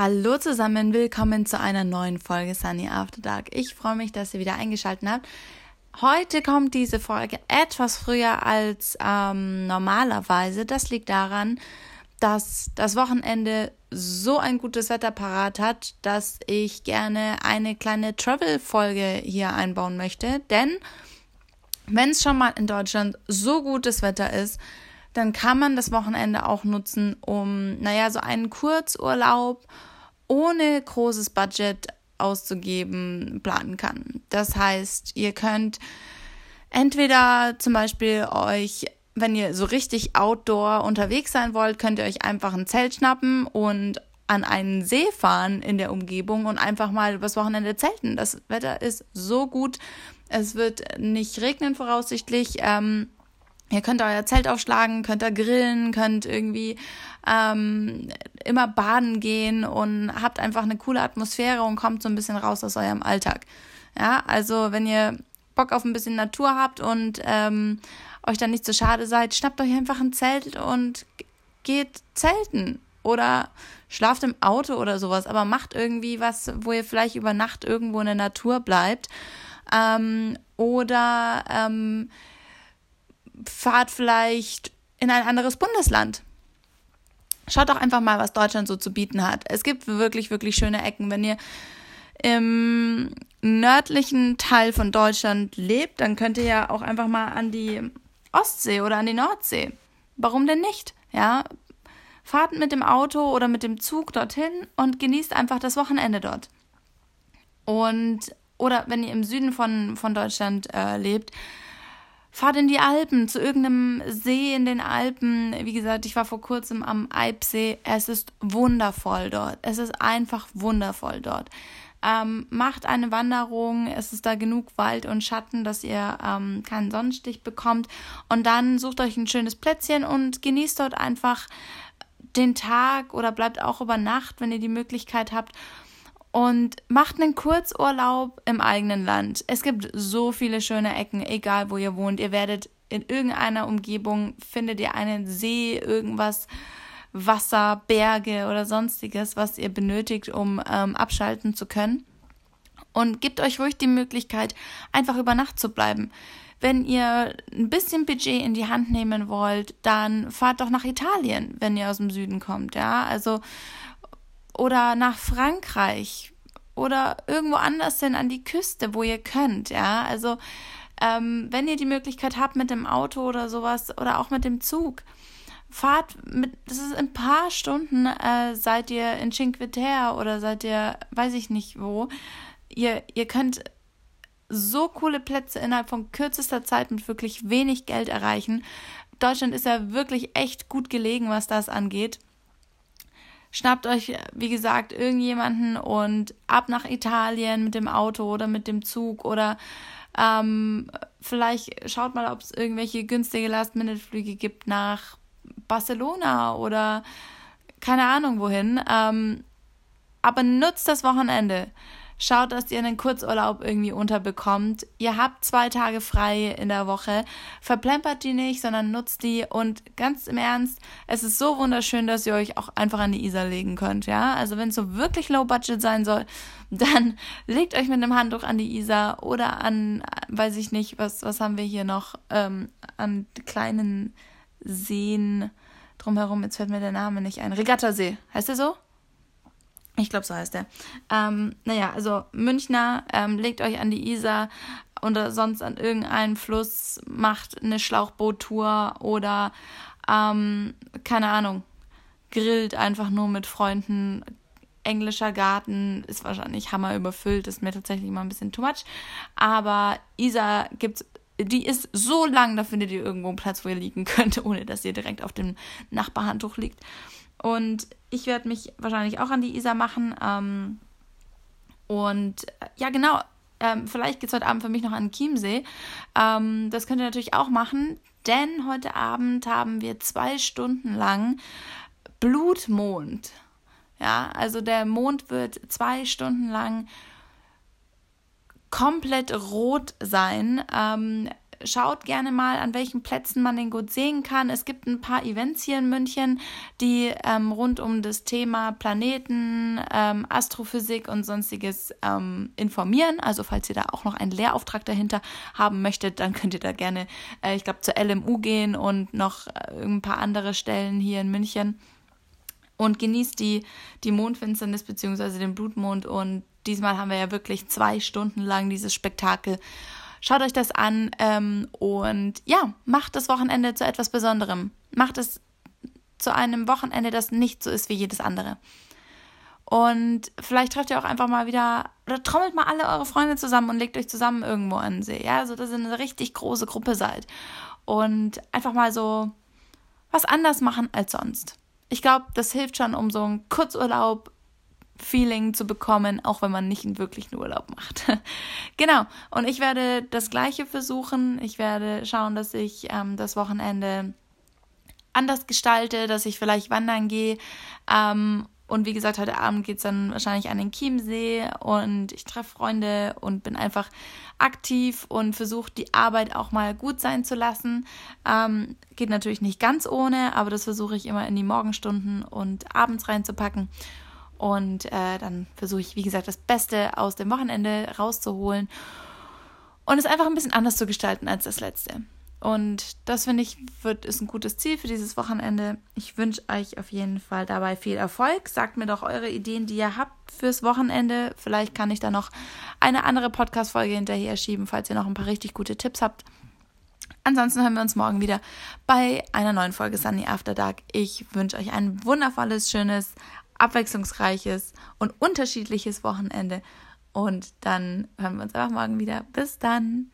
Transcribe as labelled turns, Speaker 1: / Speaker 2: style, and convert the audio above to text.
Speaker 1: Hallo zusammen, willkommen zu einer neuen Folge Sunny After Dark. Ich freue mich, dass ihr wieder eingeschaltet habt. Heute kommt diese Folge etwas früher als ähm, normalerweise. Das liegt daran, dass das Wochenende so ein gutes Wetter parat hat, dass ich gerne eine kleine Travel-Folge hier einbauen möchte. Denn wenn es schon mal in Deutschland so gutes Wetter ist, dann kann man das Wochenende auch nutzen, um, naja, so einen Kurzurlaub ohne großes Budget auszugeben planen kann. Das heißt, ihr könnt entweder zum Beispiel euch, wenn ihr so richtig outdoor unterwegs sein wollt, könnt ihr euch einfach ein Zelt schnappen und an einen See fahren in der Umgebung und einfach mal übers Wochenende zelten. Das Wetter ist so gut. Es wird nicht regnen voraussichtlich. Ähm, Ihr könnt euer Zelt aufschlagen, könnt da grillen, könnt irgendwie ähm, immer baden gehen und habt einfach eine coole Atmosphäre und kommt so ein bisschen raus aus eurem Alltag. Ja, also wenn ihr Bock auf ein bisschen Natur habt und ähm, euch dann nicht so schade seid, schnappt euch einfach ein Zelt und geht zelten oder schlaft im Auto oder sowas, aber macht irgendwie was, wo ihr vielleicht über Nacht irgendwo in der Natur bleibt. Ähm, oder ähm, fahrt vielleicht in ein anderes Bundesland. Schaut doch einfach mal, was Deutschland so zu bieten hat. Es gibt wirklich, wirklich schöne Ecken. Wenn ihr im nördlichen Teil von Deutschland lebt, dann könnt ihr ja auch einfach mal an die Ostsee oder an die Nordsee. Warum denn nicht? Ja, fahrt mit dem Auto oder mit dem Zug dorthin und genießt einfach das Wochenende dort. Und oder wenn ihr im Süden von, von Deutschland äh, lebt, fahrt in die Alpen, zu irgendeinem See in den Alpen. Wie gesagt, ich war vor kurzem am Eibsee. Es ist wundervoll dort. Es ist einfach wundervoll dort. Ähm, macht eine Wanderung, es ist da genug Wald und Schatten, dass ihr ähm, keinen Sonnenstich bekommt. Und dann sucht euch ein schönes Plätzchen und genießt dort einfach den Tag oder bleibt auch über Nacht, wenn ihr die Möglichkeit habt und macht einen Kurzurlaub im eigenen Land. Es gibt so viele schöne Ecken, egal wo ihr wohnt. Ihr werdet in irgendeiner Umgebung findet ihr einen See, irgendwas, Wasser, Berge oder sonstiges, was ihr benötigt, um ähm, abschalten zu können. Und gebt euch ruhig die Möglichkeit, einfach über Nacht zu bleiben. Wenn ihr ein bisschen Budget in die Hand nehmen wollt, dann fahrt doch nach Italien, wenn ihr aus dem Süden kommt, ja. Also oder nach Frankreich oder irgendwo anders hin an die Küste, wo ihr könnt, ja. Also ähm, wenn ihr die Möglichkeit habt mit dem Auto oder sowas oder auch mit dem Zug, fahrt mit, das ist in ein paar Stunden äh, seid ihr in Cinque Terre oder seid ihr, weiß ich nicht wo. Ihr, ihr könnt so coole Plätze innerhalb von kürzester Zeit mit wirklich wenig Geld erreichen. Deutschland ist ja wirklich echt gut gelegen, was das angeht. Schnappt euch, wie gesagt, irgendjemanden und ab nach Italien mit dem Auto oder mit dem Zug oder ähm, vielleicht schaut mal, ob es irgendwelche günstige Last-Minute-Flüge gibt nach Barcelona oder keine Ahnung wohin. Ähm, aber nutzt das Wochenende. Schaut, dass ihr einen Kurzurlaub irgendwie unterbekommt. Ihr habt zwei Tage frei in der Woche. Verplempert die nicht, sondern nutzt die. Und ganz im Ernst, es ist so wunderschön, dass ihr euch auch einfach an die Isar legen könnt. Ja, also wenn es so wirklich low budget sein soll, dann legt euch mit einem Handtuch an die Isar oder an, weiß ich nicht, was, was haben wir hier noch, ähm, an kleinen Seen drumherum. Jetzt fällt mir der Name nicht ein. Regattasee. Heißt der so? Ich glaube, so heißt er. Ähm, naja, also Münchner, ähm, legt euch an die Isar oder sonst an irgendeinen Fluss, macht eine Schlauchboottour oder ähm, keine Ahnung, grillt einfach nur mit Freunden. Englischer Garten ist wahrscheinlich hammer überfüllt, ist mir tatsächlich mal ein bisschen too much. Aber Isar gibt's die ist so lang, da findet ihr irgendwo einen Platz, wo ihr liegen könnt, ohne dass ihr direkt auf dem Nachbarhandtuch liegt. Und ich werde mich wahrscheinlich auch an die Isar machen. Ähm, und ja, genau. Ähm, vielleicht geht es heute Abend für mich noch an Chiemsee. Ähm, das könnt ihr natürlich auch machen, denn heute Abend haben wir zwei Stunden lang Blutmond. Ja, also der Mond wird zwei Stunden lang komplett rot sein. Ähm, schaut gerne mal, an welchen Plätzen man den gut sehen kann. Es gibt ein paar Events hier in München, die ähm, rund um das Thema Planeten, ähm, Astrophysik und sonstiges ähm, informieren. Also falls ihr da auch noch einen Lehrauftrag dahinter haben möchtet, dann könnt ihr da gerne, äh, ich glaube, zur LMU gehen und noch äh, ein paar andere Stellen hier in München. Und genießt die, die Mondfinsternis bzw. den Blutmond. Und diesmal haben wir ja wirklich zwei Stunden lang dieses Spektakel Schaut euch das an ähm, und ja, macht das Wochenende zu etwas Besonderem. Macht es zu einem Wochenende, das nicht so ist wie jedes andere. Und vielleicht trefft ihr auch einfach mal wieder oder trommelt mal alle eure Freunde zusammen und legt euch zusammen irgendwo an See. Ja, so dass ihr eine richtig große Gruppe seid. Und einfach mal so was anders machen als sonst. Ich glaube, das hilft schon, um so einen Kurzurlaub Feeling zu bekommen, auch wenn man nicht einen wirklichen Urlaub macht. genau. Und ich werde das Gleiche versuchen. Ich werde schauen, dass ich ähm, das Wochenende anders gestalte, dass ich vielleicht wandern gehe. Ähm, und wie gesagt, heute Abend geht es dann wahrscheinlich an den Chiemsee und ich treffe Freunde und bin einfach aktiv und versuche die Arbeit auch mal gut sein zu lassen. Ähm, geht natürlich nicht ganz ohne, aber das versuche ich immer in die Morgenstunden und abends reinzupacken. Und äh, dann versuche ich, wie gesagt, das Beste aus dem Wochenende rauszuholen und es einfach ein bisschen anders zu gestalten als das letzte. Und das finde ich wird, ist ein gutes Ziel für dieses Wochenende. Ich wünsche euch auf jeden Fall dabei viel Erfolg. Sagt mir doch eure Ideen, die ihr habt fürs Wochenende. Vielleicht kann ich da noch eine andere Podcast-Folge hinterher schieben, falls ihr noch ein paar richtig gute Tipps habt. Ansonsten hören wir uns morgen wieder bei einer neuen Folge Sunny After Dark. Ich wünsche euch ein wundervolles, schönes abwechslungsreiches und unterschiedliches Wochenende. Und dann hören wir uns einfach morgen wieder. Bis dann.